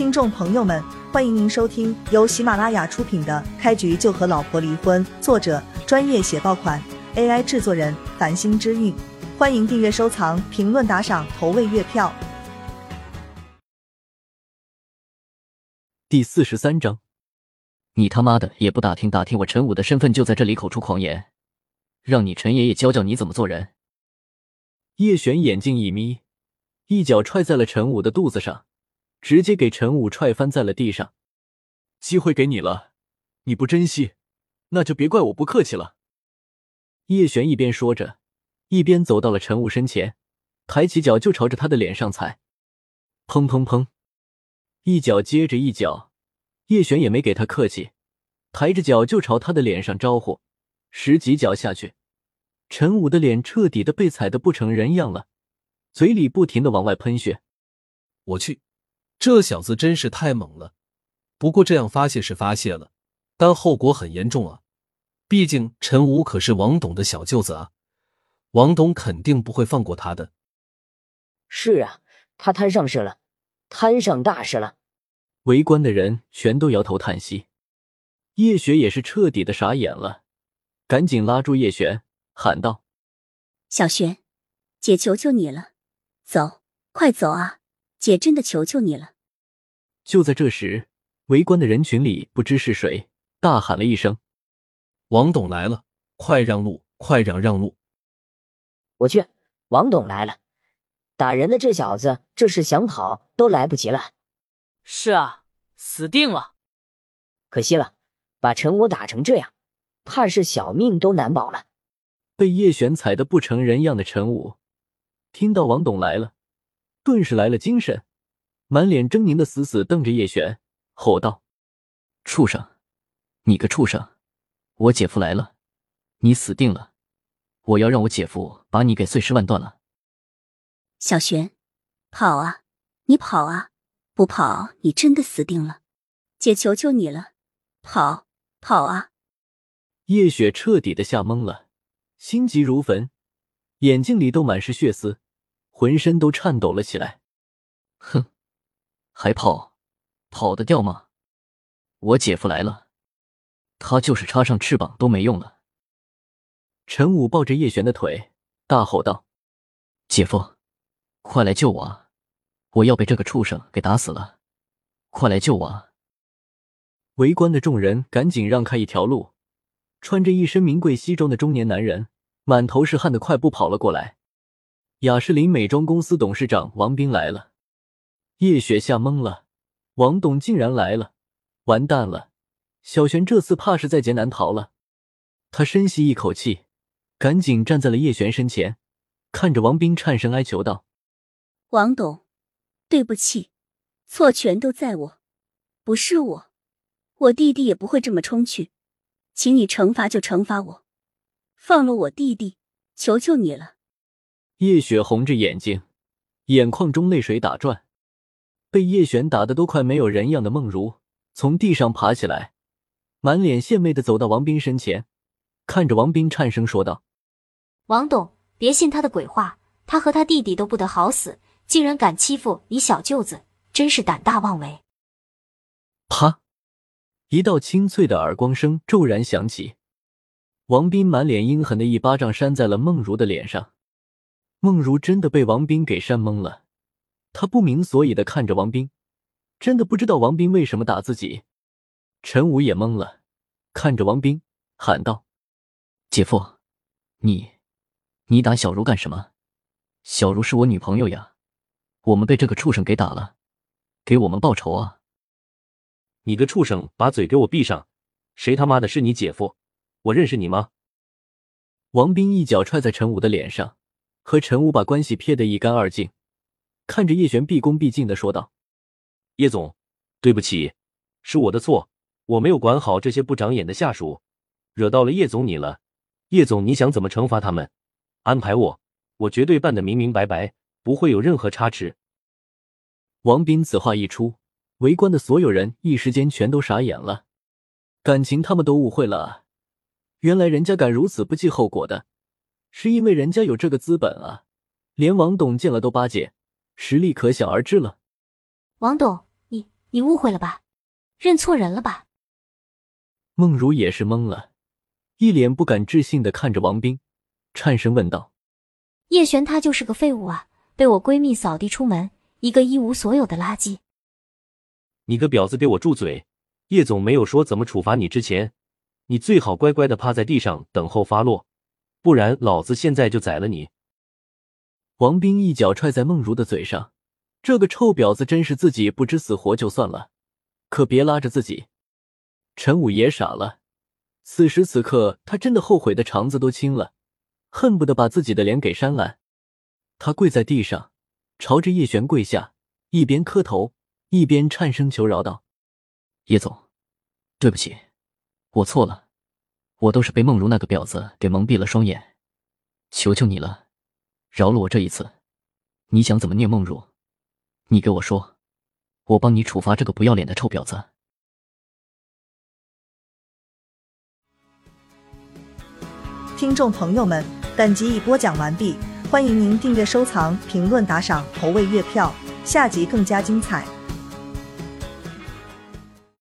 听众朋友们，欢迎您收听由喜马拉雅出品的《开局就和老婆离婚》，作者专业写爆款，AI 制作人繁星之韵。欢迎订阅、收藏、评论、打赏、投喂月票。第四十三章，你他妈的也不打听打听我陈武的身份，就在这里口出狂言，让你陈爷爷教教你怎么做人。叶璇眼睛一眯，一脚踹在了陈武的肚子上。直接给陈武踹翻在了地上，机会给你了，你不珍惜，那就别怪我不客气了。叶璇一边说着，一边走到了陈武身前，抬起脚就朝着他的脸上踩，砰砰砰，一脚接着一脚，叶璇也没给他客气，抬着脚就朝他的脸上招呼，十几脚下去，陈武的脸彻底的被踩得不成人样了，嘴里不停的往外喷血，我去。这小子真是太猛了，不过这样发泄是发泄了，但后果很严重啊！毕竟陈武可是王董的小舅子啊，王董肯定不会放过他的。是啊，他摊上事了，摊上大事了。围观的人全都摇头叹息，叶璇也是彻底的傻眼了，赶紧拉住叶璇，喊道：“小璇，姐求求你了，走，快走啊！”姐真的求求你了！就在这时，围观的人群里不知是谁大喊了一声：“王董来了，快让路，快让让路！”我去，王董来了！打人的这小子，这是想跑都来不及了。是啊，死定了！可惜了，把陈武打成这样，怕是小命都难保了。被叶璇踩得不成人样的陈武，听到王董来了。顿时来了精神，满脸狰狞的死死瞪着叶璇，吼道：“畜生！你个畜生！我姐夫来了，你死定了！我要让我姐夫把你给碎尸万段了！”小璇，跑啊！你跑啊！不跑，你真的死定了！姐求求你了，跑跑啊！叶雪彻底的吓懵了，心急如焚，眼睛里都满是血丝。浑身都颤抖了起来，哼，还跑，跑得掉吗？我姐夫来了，他就是插上翅膀都没用了。陈武抱着叶璇的腿，大吼道：“姐夫，快来救我啊！我要被这个畜生给打死了！快来救我啊！”围观的众人赶紧让开一条路，穿着一身名贵西装的中年男人，满头是汗的快步跑了过来。雅诗林美妆公司董事长王斌来了，叶雪吓懵了，王董竟然来了，完蛋了，小璇这次怕是在劫难逃了。他深吸一口气，赶紧站在了叶璇身前，看着王斌，颤声哀求道：“王董，对不起，错全都在我，不是我，我弟弟也不会这么冲去，请你惩罚就惩罚我，放了我弟弟，求求你了。”叶雪红着眼睛，眼眶中泪水打转。被叶璇打得都快没有人样的梦如从地上爬起来，满脸献媚的走到王斌身前，看着王斌颤声说道：“王董，别信他的鬼话，他和他弟弟都不得好死，竟然敢欺负你小舅子，真是胆大妄为！”啪！一道清脆的耳光声骤然响起，王斌满脸阴狠的一巴掌扇在了梦如的脸上。梦如真的被王斌给扇懵了，他不明所以的看着王斌，真的不知道王斌为什么打自己。陈武也懵了，看着王斌喊道：“姐夫，你，你打小茹干什么？小茹是我女朋友呀，我们被这个畜生给打了，给我们报仇啊！”你个畜生，把嘴给我闭上！谁他妈的是你姐夫？我认识你吗？王斌一脚踹在陈武的脸上。和陈武把关系撇得一干二净，看着叶璇毕恭毕敬的说道：“叶总，对不起，是我的错，我没有管好这些不长眼的下属，惹到了叶总你了。叶总，你想怎么惩罚他们？安排我，我绝对办得明明白白，不会有任何差池。”王斌此话一出，围观的所有人一时间全都傻眼了，感情他们都误会了，原来人家敢如此不计后果的。是因为人家有这个资本啊，连王董见了都巴结，实力可想而知了。王董，你你误会了吧？认错人了吧？梦如也是懵了，一脸不敢置信的看着王斌，颤声问道：“叶璇他就是个废物啊，被我闺蜜扫地出门，一个一无所有的垃圾。”你个婊子，给我住嘴！叶总没有说怎么处罚你之前，你最好乖乖的趴在地上等候发落，不然老子现在就宰了你！王斌一脚踹在梦如的嘴上，这个臭婊子真是自己不知死活就算了，可别拉着自己。陈武也傻了，此时此刻他真的后悔的肠子都青了，恨不得把自己的脸给扇烂。他跪在地上，朝着叶璇跪下，一边磕头一边颤声求饶道。叶总，对不起，我错了，我都是被梦如那个婊子给蒙蔽了双眼，求求你了，饶了我这一次。你想怎么虐梦如？你给我说，我帮你处罚这个不要脸的臭婊子。听众朋友们，本集已播讲完毕，欢迎您订阅、收藏、评论、打赏、投喂月票，下集更加精彩。